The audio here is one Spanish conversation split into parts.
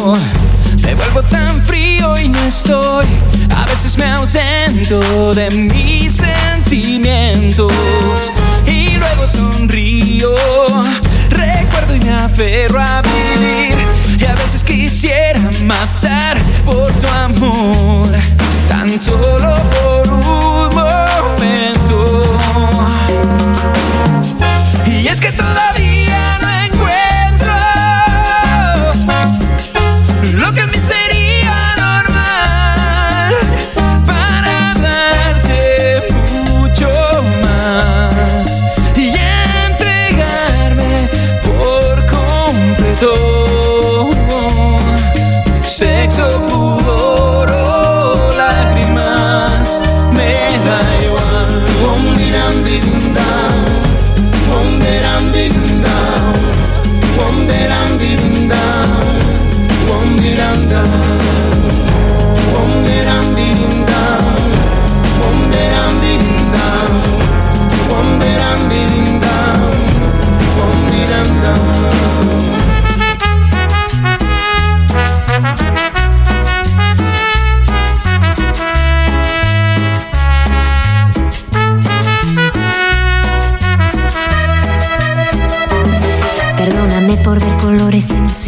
me vuelvo tan frío y no estoy. A veces me ausento de mis sentimientos y luego sonrío. Recuerdo y me aferro a vivir. Y a veces quisiera matar por tu amor, tan solo por un momento. Y es que todavía. minam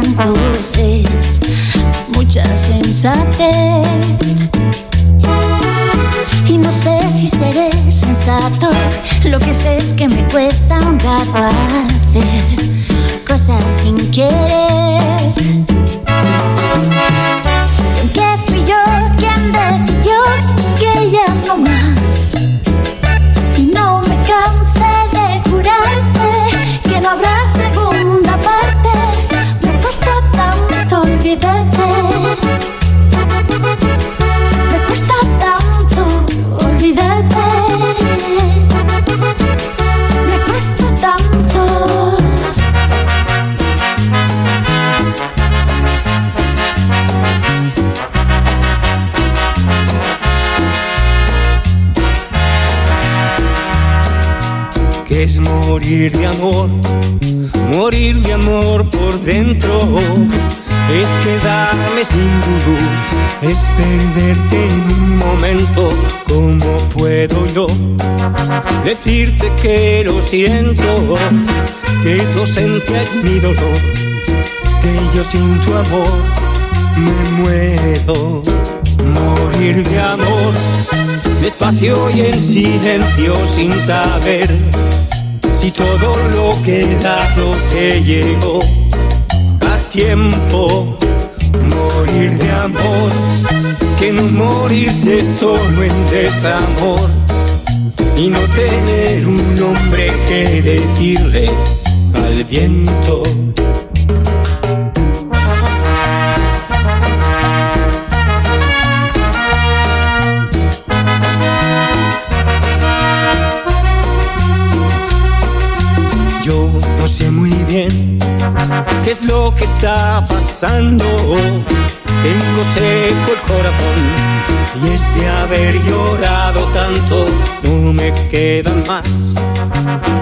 es mucha sensatez. Y no sé si seré sensato, lo que sé es que me cuesta un rato hacer cosas sin querer. Es morir de amor, morir de amor por dentro. Es quedarme sin tu es perderte en un momento. ¿Cómo puedo yo decirte que lo siento? Que tu ausencia es mi dolor, que yo sin tu amor me muero. Morir de amor despacio y en silencio sin saber si todo lo que he dado te llegó a tiempo. Morir de amor, que no morirse solo en desamor y no tener un nombre que decirle al viento. Qué es lo que está pasando. Tengo seco el corazón y es de haber llorado tanto. No me quedan más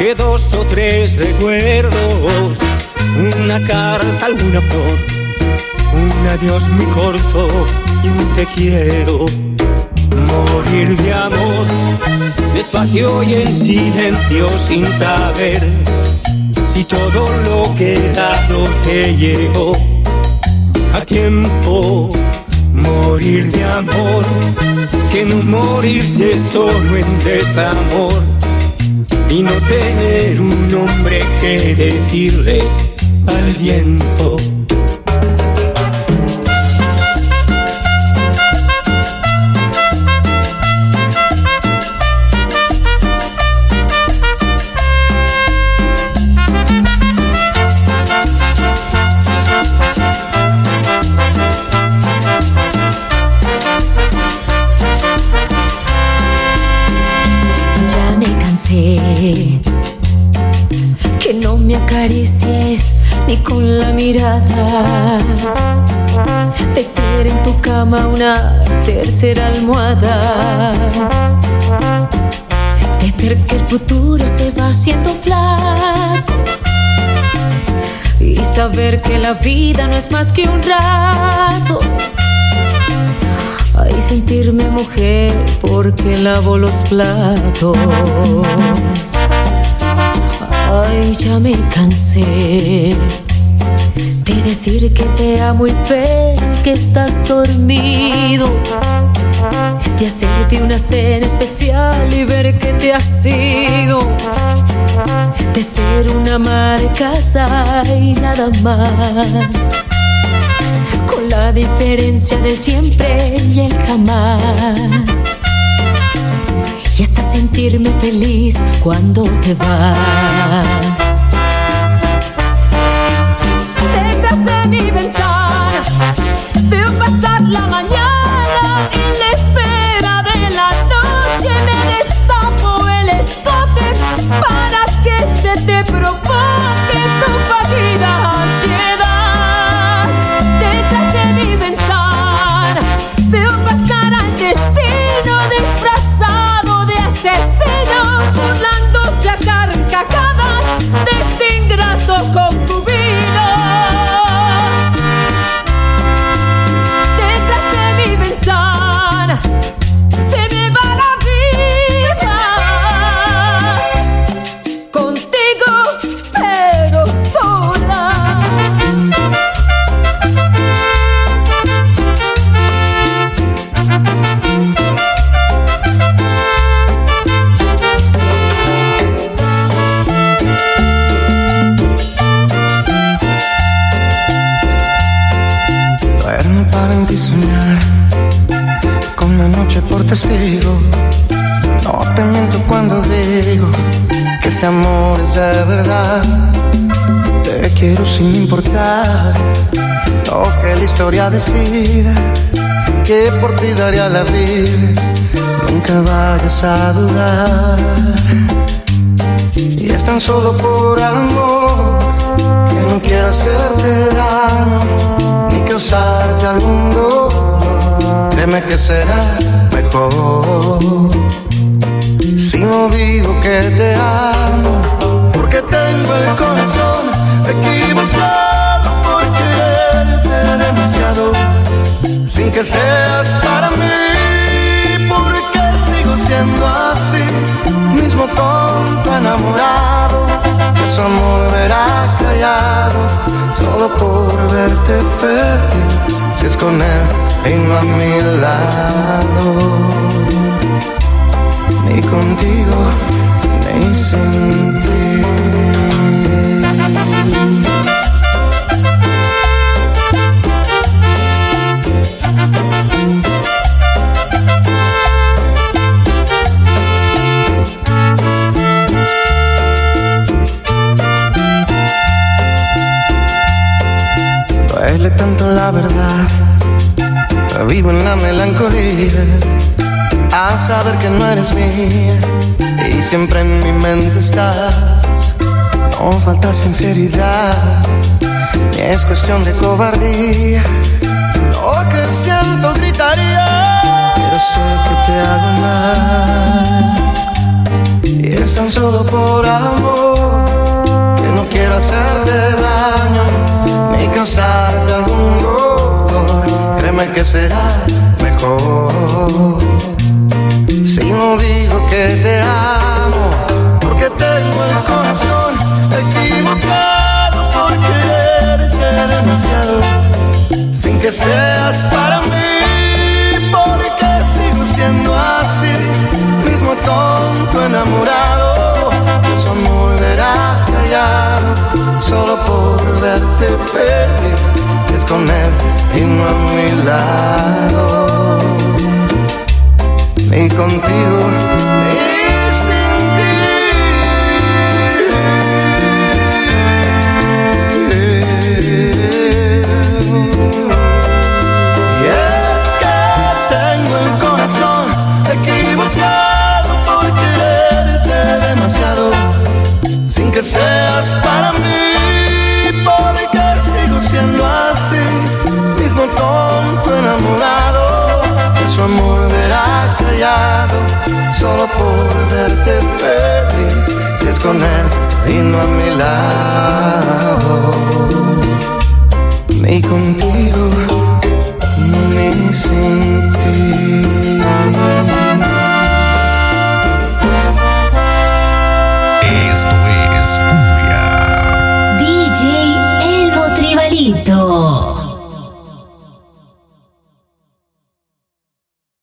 que dos o tres recuerdos. Una carta, alguna flor, un adiós muy corto y un te quiero. Morir de amor, despacio y en silencio sin saber si todo lo que he dado te llegó a tiempo. Morir de amor, que no morirse solo en desamor y no tener un nombre que decirle al viento. Cama una tercera almohada. De ver que el futuro se va haciendo flaco. Y saber que la vida no es más que un rato. Ay, sentirme mujer porque lavo los platos. Ay, ya me cansé decir que te amo y ver que estás dormido. De hacerte una cena especial y ver que te has ido. De ser una madre casa y nada más. Con la diferencia del siempre y el jamás y hasta sentirme feliz cuando te vas. La Te quiero sin importar lo que la historia decida. Que por ti daría la vida, nunca vayas a dudar. Y es tan solo por amor que no quiero hacerte daño ni causarte algún dolor. Créeme que será mejor Si no digo que te amo, que seas para mí, porque sigo siendo así, mismo tonto enamorado, que su amor verá callado, solo por verte feliz, si es con él y no a mi lado ni contigo ni sin ti. Duele tanto la verdad, vivo en la melancolía a saber que no eres mía y siempre en mi mente estás. No falta sinceridad, ni es cuestión de cobardía. Lo que siento gritaría, pero sé que te hago mal. Y es tan solo por amor quiero hacerte daño ni causarte algún dolor. Créeme que será mejor. Si no digo que te amo, porque tengo el corazón equivocado por quererte demasiado, sin que seas para mí, feliz, es con él y no a mi lado. Ni contigo con él y no a mi lado. Ni contigo, ni sin. Esto es Cumbia. DJ Elmo Tribalito.